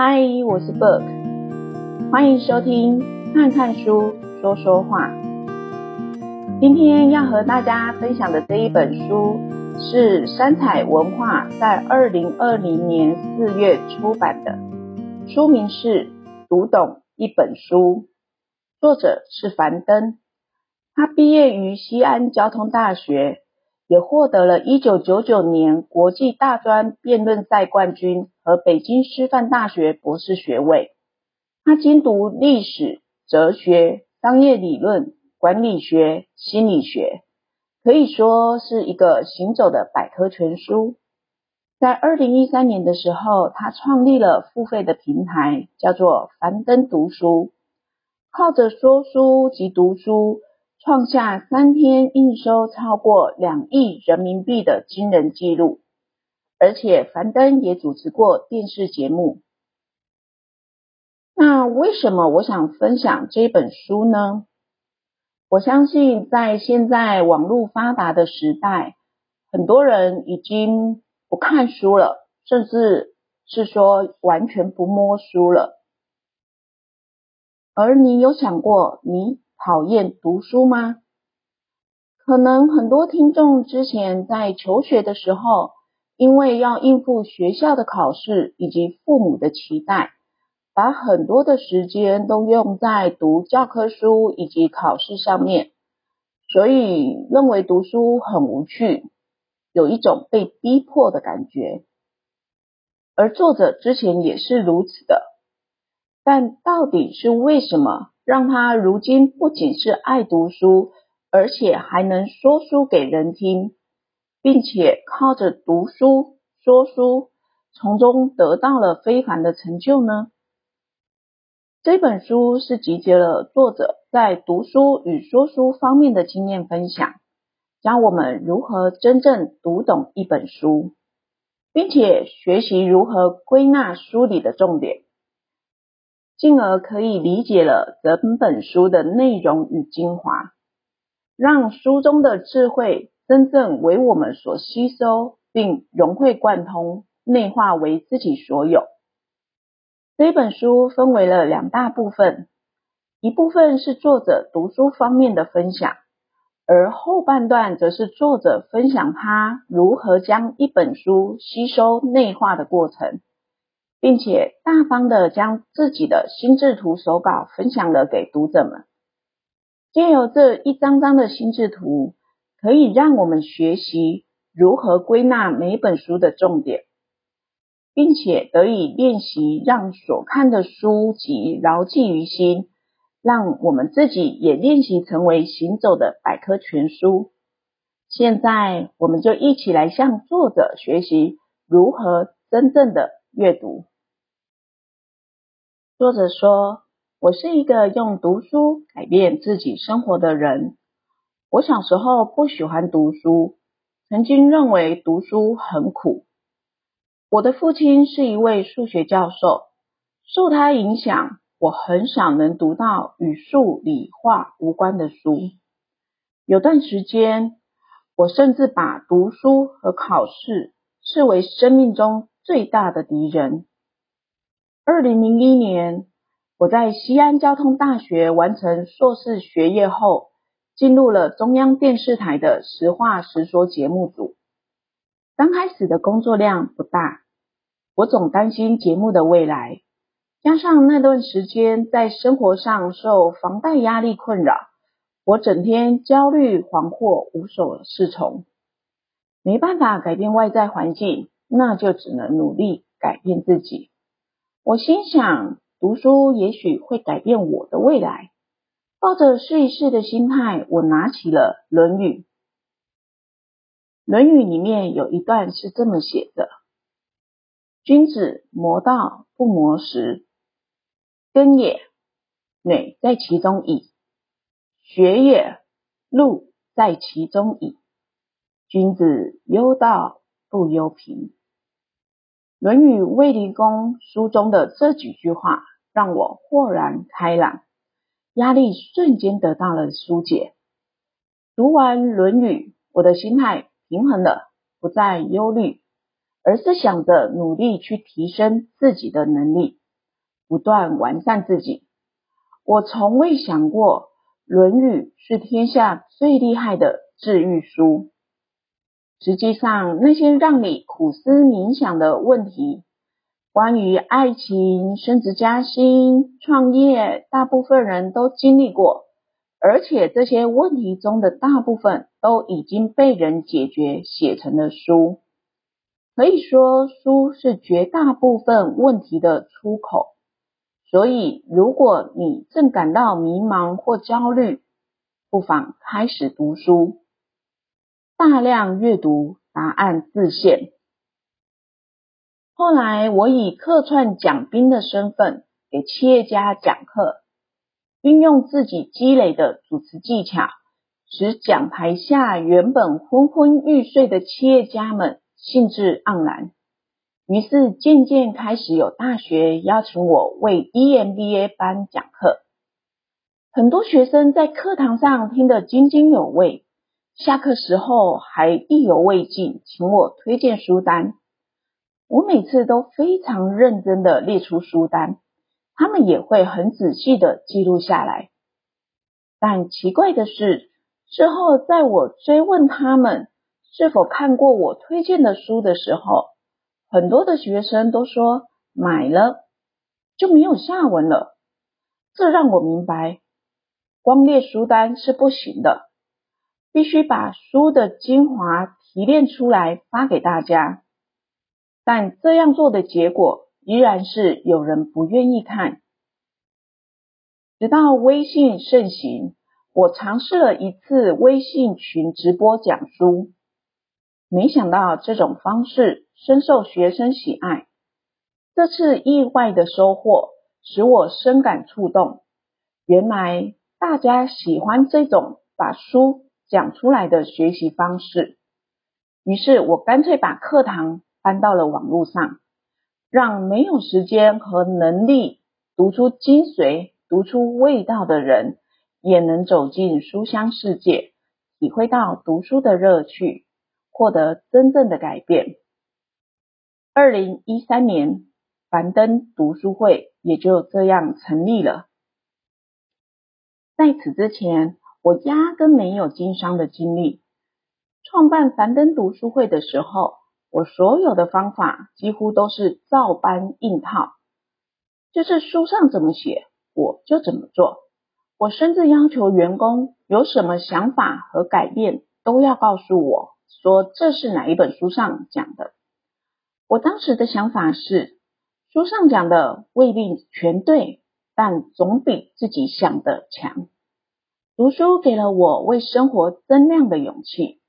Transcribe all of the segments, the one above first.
嗨，我是 Book，欢迎收听看看书说说话。今天要和大家分享的这一本书是三彩文化在二零二零年四月出版的，书名是《读懂一本书》，作者是樊登，他毕业于西安交通大学。也获得了1999年国际大专辩论赛冠军和北京师范大学博士学位。他精读历史、哲学、商业理论、管理学、心理学，可以说是一个行走的百科全书。在2013年的时候，他创立了付费的平台，叫做樊登读书，靠着说书及读书。创下三天营收超过两亿人民币的惊人纪录，而且樊登也主持过电视节目。那为什么我想分享这本书呢？我相信在现在网络发达的时代，很多人已经不看书了，甚至是说完全不摸书了。而你有想过你讨厌读书吗？可能很多听众之前在求学的时候，因为要应付学校的考试以及父母的期待，把很多的时间都用在读教科书以及考试上面，所以认为读书很无趣，有一种被逼迫的感觉。而作者之前也是如此的，但到底是为什么？让他如今不仅是爱读书，而且还能说书给人听，并且靠着读书说书，从中得到了非凡的成就呢？这本书是集结了作者在读书与说书方面的经验分享，教我们如何真正读懂一本书，并且学习如何归纳书里的重点。进而可以理解了整本书的内容与精华，让书中的智慧真正为我们所吸收，并融会贯通，内化为自己所有。这本书分为了两大部分，一部分是作者读书方面的分享，而后半段则是作者分享他如何将一本书吸收内化的过程。并且大方的将自己的心智图手稿分享了给读者们。借由这一张张的心智图，可以让我们学习如何归纳每本书的重点，并且得以练习让所看的书籍牢记于心，让我们自己也练习成为行走的百科全书。现在，我们就一起来向作者学习如何真正的阅读。作者说：“我是一个用读书改变自己生活的人。我小时候不喜欢读书，曾经认为读书很苦。我的父亲是一位数学教授，受他影响，我很少能读到与数理化无关的书。有段时间，我甚至把读书和考试视为生命中最大的敌人。”二零零一年，我在西安交通大学完成硕士学业后，进入了中央电视台的实话实说节目组。刚开始的工作量不大，我总担心节目的未来，加上那段时间在生活上受房贷压力困扰，我整天焦虑惶惑，无所适从。没办法改变外在环境，那就只能努力改变自己。我心想，读书也许会改变我的未来。抱着试一试的心态，我拿起了《论语》。《论语》里面有一段是这么写的：“君子谋道不谋食，耕也，馁在其中矣；学也，禄在其中矣。君子忧道不忧贫。”《论语卫灵公》书中的这几句话让我豁然开朗，压力瞬间得到了疏解。读完《论语》，我的心态平衡了，不再忧虑，而是想着努力去提升自己的能力，不断完善自己。我从未想过《论语》是天下最厉害的治愈书。实际上，那些让你苦思冥想的问题，关于爱情、升职加薪、创业，大部分人都经历过，而且这些问题中的大部分都已经被人解决，写成了书。可以说，书是绝大部分问题的出口。所以，如果你正感到迷茫或焦虑，不妨开始读书，大量阅读，答案自现。后来，我以客串讲宾的身份给企业家讲课，运用自己积累的主持技巧，使讲台下原本昏昏欲睡的企业家们兴致盎然。于是渐渐开始有大学邀请我为 EMBA 班讲课，很多学生在课堂上听得津津有味，下课时候还意犹未尽，请我推荐书单。我每次都非常认真的列出书单，他们也会很仔细的记录下来。但奇怪的是，之后在我追问他们是否看过我推荐的书的时候，很多的学生都说买了就没有下文了，这让我明白，光列书单是不行的，必须把书的精华提炼出来发给大家。但这样做的结果依然是有人不愿意看。直到微信盛行，我尝试了一次微信群直播讲书。没想到这种方式深受学生喜爱。这次意外的收获使我深感触动。原来大家喜欢这种把书讲出来的学习方式。于是我干脆把课堂搬到了网络上，让没有时间和能力读出精髓、读出味道的人，也能走进书香世界，体会到读书的乐趣。获得真正的改变。二零一三年，樊登读书会也就这样成立了。在此之前，我压根没有经商的经历。创办樊登读书会的时候，我所有的方法几乎都是照搬硬套，就是书上怎么写，我就怎么做。我甚至要求员工有什么想法和改变，都要告诉我。说这是哪一本书上讲的？我当时的想法是，书上讲的未必全对，但总比自己想的强。读书给了我为生活增量的勇气。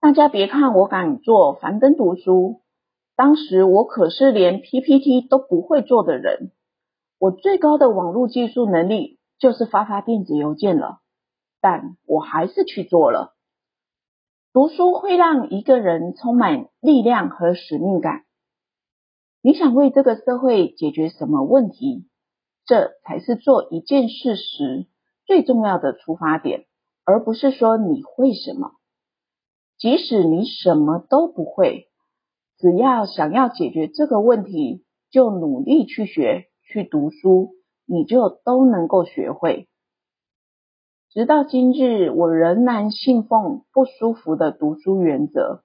大家别看我敢做樊登读书，当时我可是连 PPT 都不会做的人。我最高的网络技术能力就是发发电子邮件了，但我还是去做了。读书会让一个人充满力量和使命感。你想为这个社会解决什么问题？这才是做一件事时最重要的出发点，而不是说你会什么。即使你什么都不会，只要想要解决这个问题，就努力去学、去读书，你就都能够学会。直到今日，我仍然信奉不舒服的读书原则。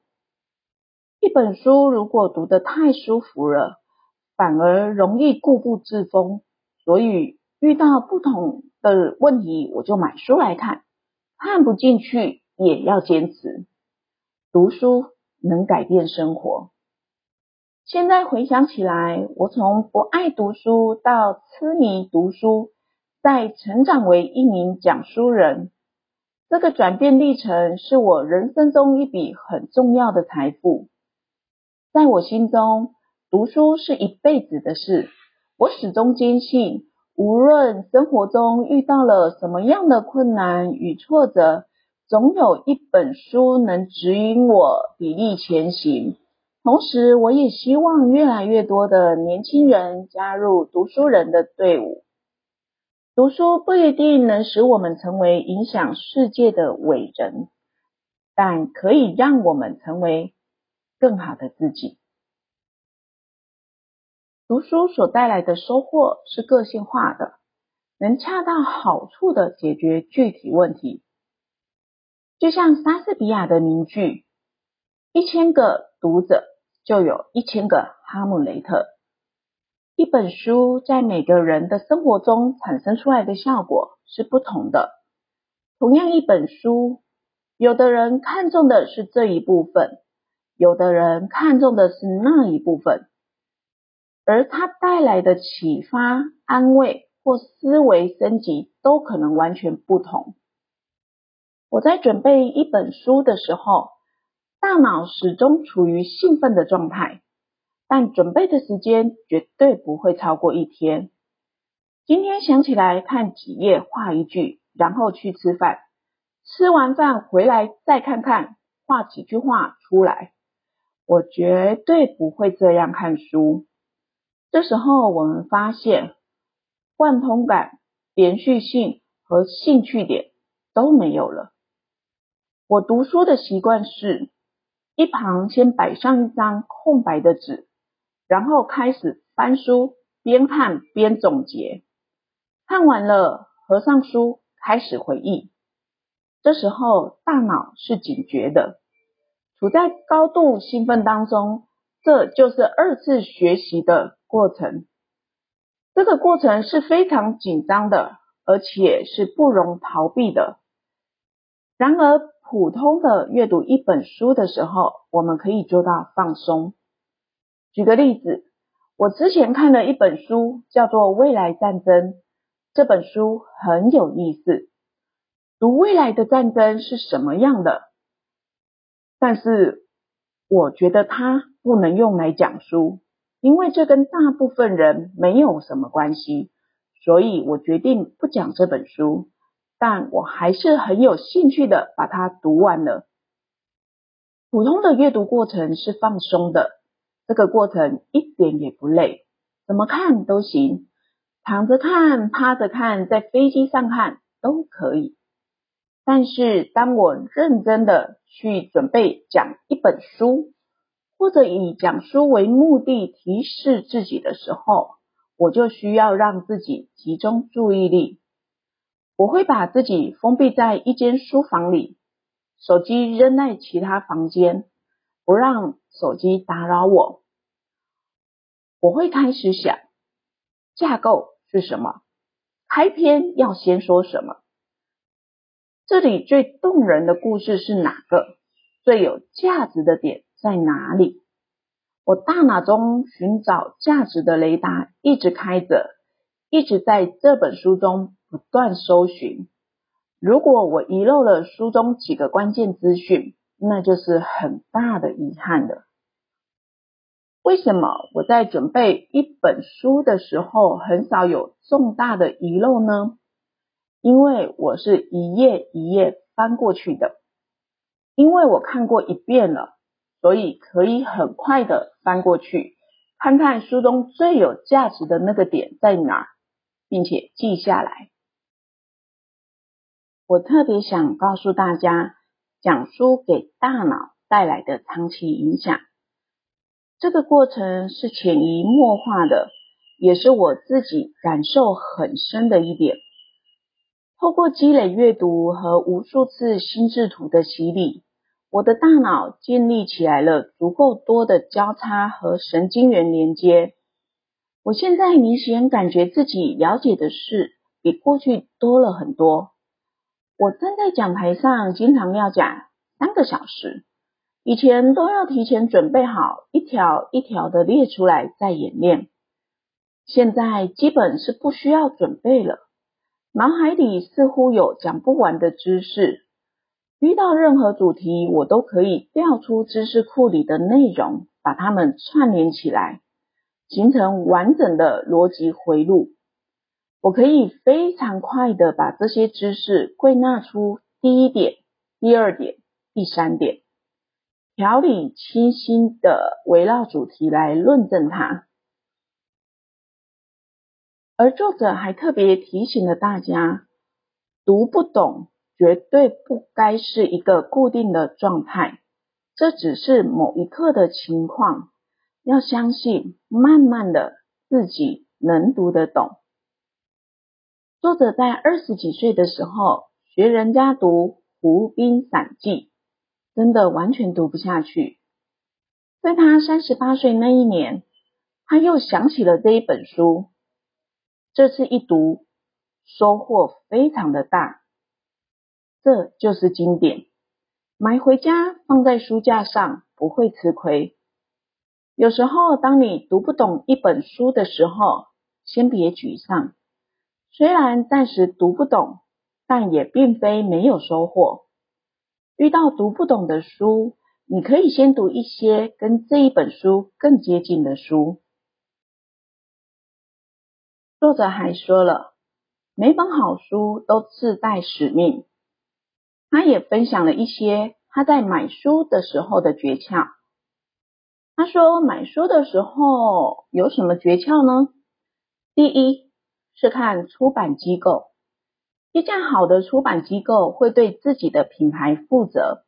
一本书如果读得太舒服了，反而容易固步自封。所以遇到不同的问题，我就买书来看，看不进去也要坚持。读书能改变生活。现在回想起来，我从不爱读书到痴迷读书。在成长为一名讲书人，这个转变历程是我人生中一笔很重要的财富。在我心中，读书是一辈子的事。我始终坚信，无论生活中遇到了什么样的困难与挫折，总有一本书能指引我砥砺前行。同时，我也希望越来越多的年轻人加入读书人的队伍。读书不一定能使我们成为影响世界的伟人，但可以让我们成为更好的自己。读书所带来的收获是个性化的，能恰到好处的解决具体问题。就像莎士比亚的名句：“一千个读者就有一千个哈姆雷特。”一本书在每个人的生活中产生出来的效果是不同的。同样一本书，有的人看重的是这一部分，有的人看重的是那一部分。而它带来的启发、安慰或思维升级都可能完全不同。我在准备一本书的时候，大脑始终处于兴奋的状态，但准备的时间绝对不会超过一天。今天想起来看几页，画一句，然后去吃饭。吃完饭回来再看看，画几句话出来。我绝对不会这样看书。这时候，我们发现贯通感、连续性和兴趣点都没有了。我读书的习惯是，一旁先摆上一张空白的纸，然后开始翻书，边看边总结。看完了，合上书，开始回忆。这时候，大脑是警觉的，处在高度兴奋当中。这就是二次学习的过程，这个过程是非常紧张的，而且是不容逃避的。然而，普通的阅读一本书的时候，我们可以做到放松。举个例子，我之前看了一本书，叫做《未来战争》，这本书很有意思，读未来的战争是什么样的，但是我觉得它。不能用来讲书，因为这跟大部分人没有什么关系，所以我决定不讲这本书。但我还是很有兴趣的把它读完了。普通的阅读过程是放松的，这个过程一点也不累，怎么看都行，躺着看、趴着看、在飞机上看都可以。但是当我认真的去准备讲一本书，或者以讲书为目的提示自己的时候，我就需要让自己集中注意力。我会把自己封闭在一间书房里，手机扔在其他房间，不让手机打扰我。我会开始想，架构是什么？开篇要先说什么？这里最动人的故事是哪个？最有价值的点在哪里？我大脑中寻找价值的雷达一直开着，一直在这本书中不断搜寻。如果我遗漏了书中几个关键资讯，那就是很大的遗憾了。为什么我在准备一本书的时候很少有重大的遗漏呢？因为我是一页一页翻过去的。因为我看过一遍了，所以可以很快的翻过去，看看书中最有价值的那个点在哪，并且记下来。我特别想告诉大家，讲书给大脑带来的长期影响，这个过程是潜移默化的，也是我自己感受很深的一点。透过积累阅读和无数次心智图的洗礼，我的大脑建立起来了足够多的交叉和神经元连接。我现在明显感觉自己了解的事比过去多了很多。我站在讲台上，经常要讲三个小时，以前都要提前准备好，一条一条的列出来再演练。现在基本是不需要准备了。脑海里似乎有讲不完的知识，遇到任何主题，我都可以调出知识库里的内容，把它们串联起来，形成完整的逻辑回路。我可以非常快的把这些知识归纳出第一点、第二点、第三点，条理清晰的围绕主题来论证它。而作者还特别提醒了大家，读不懂绝对不该是一个固定的状态，这只是某一刻的情况。要相信，慢慢的自己能读得懂。作者在二十几岁的时候学人家读《湖滨散记》，真的完全读不下去。在他三十八岁那一年，他又想起了这一本书。这次一读，收获非常的大。这就是经典，买回家放在书架上不会吃亏。有时候，当你读不懂一本书的时候，先别沮丧。虽然暂时读不懂，但也并非没有收获。遇到读不懂的书，你可以先读一些跟这一本书更接近的书。作者还说了，每本好书都自带使命。他也分享了一些他在买书的时候的诀窍。他说，买书的时候有什么诀窍呢？第一，是看出版机构，一家好的出版机构会对自己的品牌负责，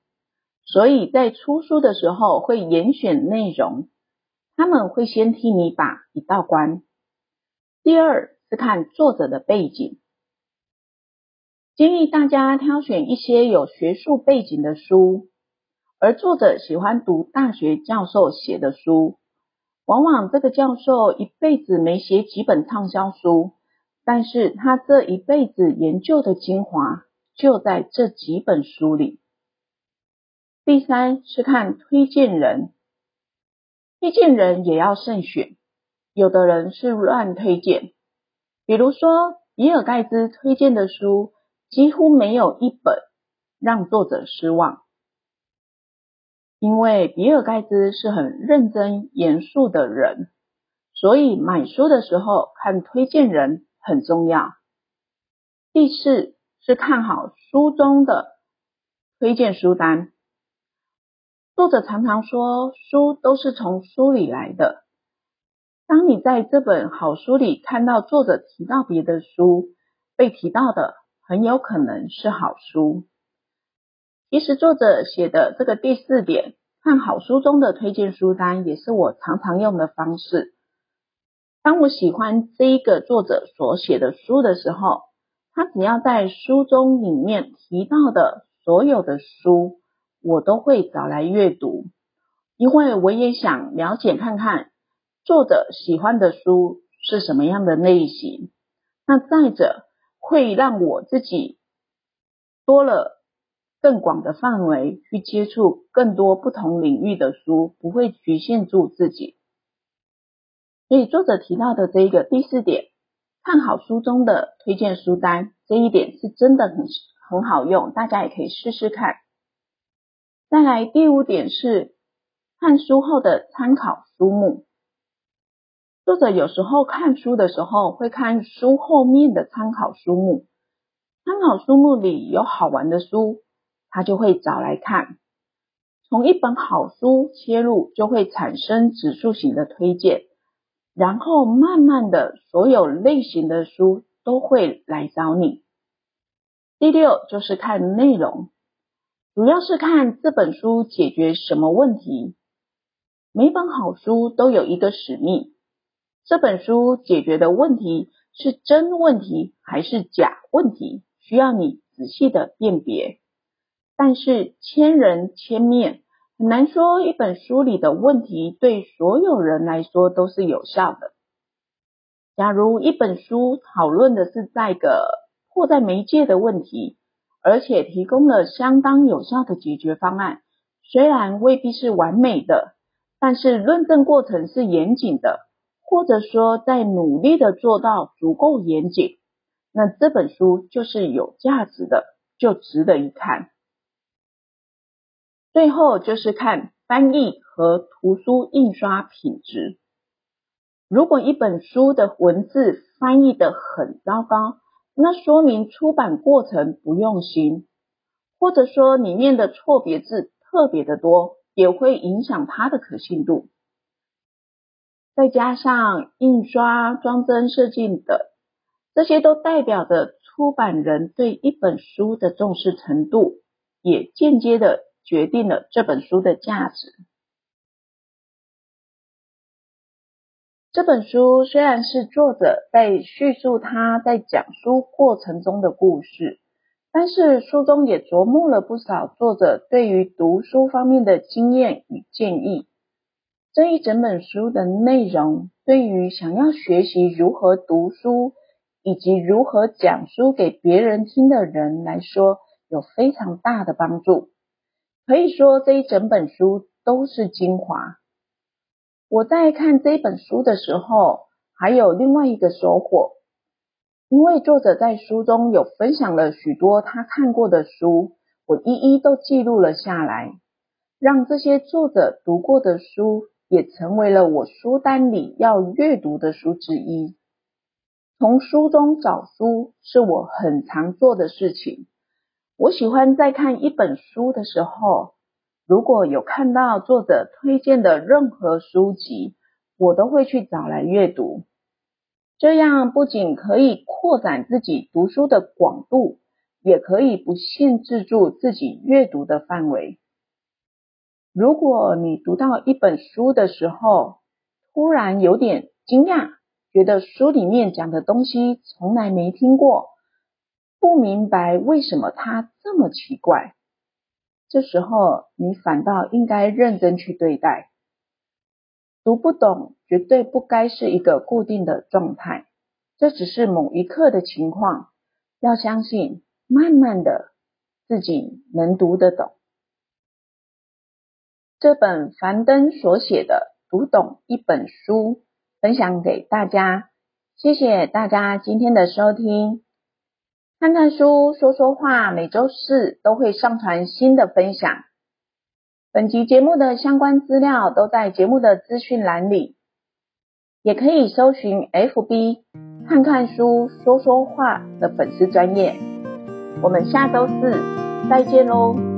所以在出书的时候会严选内容，他们会先替你把一道关。第二是看作者的背景，建议大家挑选一些有学术背景的书，而作者喜欢读大学教授写的书，往往这个教授一辈子没写几本畅销书。但是他这一辈子研究的精华就在这几本书里。第三是看推荐人，推荐人也要慎选，有的人是乱推荐，比如说比尔盖茨推荐的书几乎没有一本让作者失望，因为比尔盖茨是很认真严肃的人，所以买书的时候看推荐人。很重要。第四是看好书中的推荐书单。作者常常说，书都是从书里来的。当你在这本好书里看到作者提到别的书，被提到的很有可能是好书。其实作者写的这个第四点，看好书中的推荐书单，也是我常常用的方式。当我喜欢这一个作者所写的书的时候，他只要在书中里面提到的所有的书，我都会找来阅读，因为我也想了解看看作者喜欢的书是什么样的类型。那再者，会让我自己多了更广的范围去接触更多不同领域的书，不会局限住自己。所以作者提到的这一个第四点，看好书中的推荐书单，这一点是真的很很好用，大家也可以试试看。再来第五点是看书后的参考书目。作者有时候看书的时候会看书后面的参考书目，参考书目里有好玩的书，他就会找来看。从一本好书切入，就会产生指数型的推荐。然后慢慢的，所有类型的书都会来找你。第六就是看内容，主要是看这本书解决什么问题。每本好书都有一个使命，这本书解决的问题是真问题还是假问题，需要你仔细的辨别。但是千人千面。很难说一本书里的问题对所有人来说都是有效的。假如一本书讨论的是在个迫在眉睫的问题，而且提供了相当有效的解决方案，虽然未必是完美的，但是论证过程是严谨的，或者说在努力的做到足够严谨，那这本书就是有价值的，就值得一看。最后就是看翻译和图书印刷品质。如果一本书的文字翻译的很糟糕，那说明出版过程不用心，或者说里面的错别字特别的多，也会影响它的可信度。再加上印刷、装帧设计等，这些都代表着出版人对一本书的重视程度，也间接的。决定了这本书的价值。这本书虽然是作者在叙述他在讲书过程中的故事，但是书中也琢磨了不少作者对于读书方面的经验与建议。这一整本书的内容，对于想要学习如何读书以及如何讲书给别人听的人来说，有非常大的帮助。可以说，这一整本书都是精华。我在看这本书的时候，还有另外一个收获，因为作者在书中有分享了许多他看过的书，我一一都记录了下来，让这些作者读过的书也成为了我书单里要阅读的书之一。从书中找书是我很常做的事情。我喜欢在看一本书的时候，如果有看到作者推荐的任何书籍，我都会去找来阅读。这样不仅可以扩展自己读书的广度，也可以不限制住自己阅读的范围。如果你读到一本书的时候，突然有点惊讶，觉得书里面讲的东西从来没听过，不明白为什么它这么奇怪。这时候，你反倒应该认真去对待。读不懂，绝对不该是一个固定的状态，这只是某一刻的情况。要相信，慢慢的，自己能读得懂。这本樊登所写的《读懂一本书》，分享给大家。谢谢大家今天的收听。看看书，说说话，每周四都会上传新的分享。本集节目的相关资料都在节目的资讯栏里，也可以搜寻 FB 看看书，说说话的粉丝专业。我们下周四再见喽！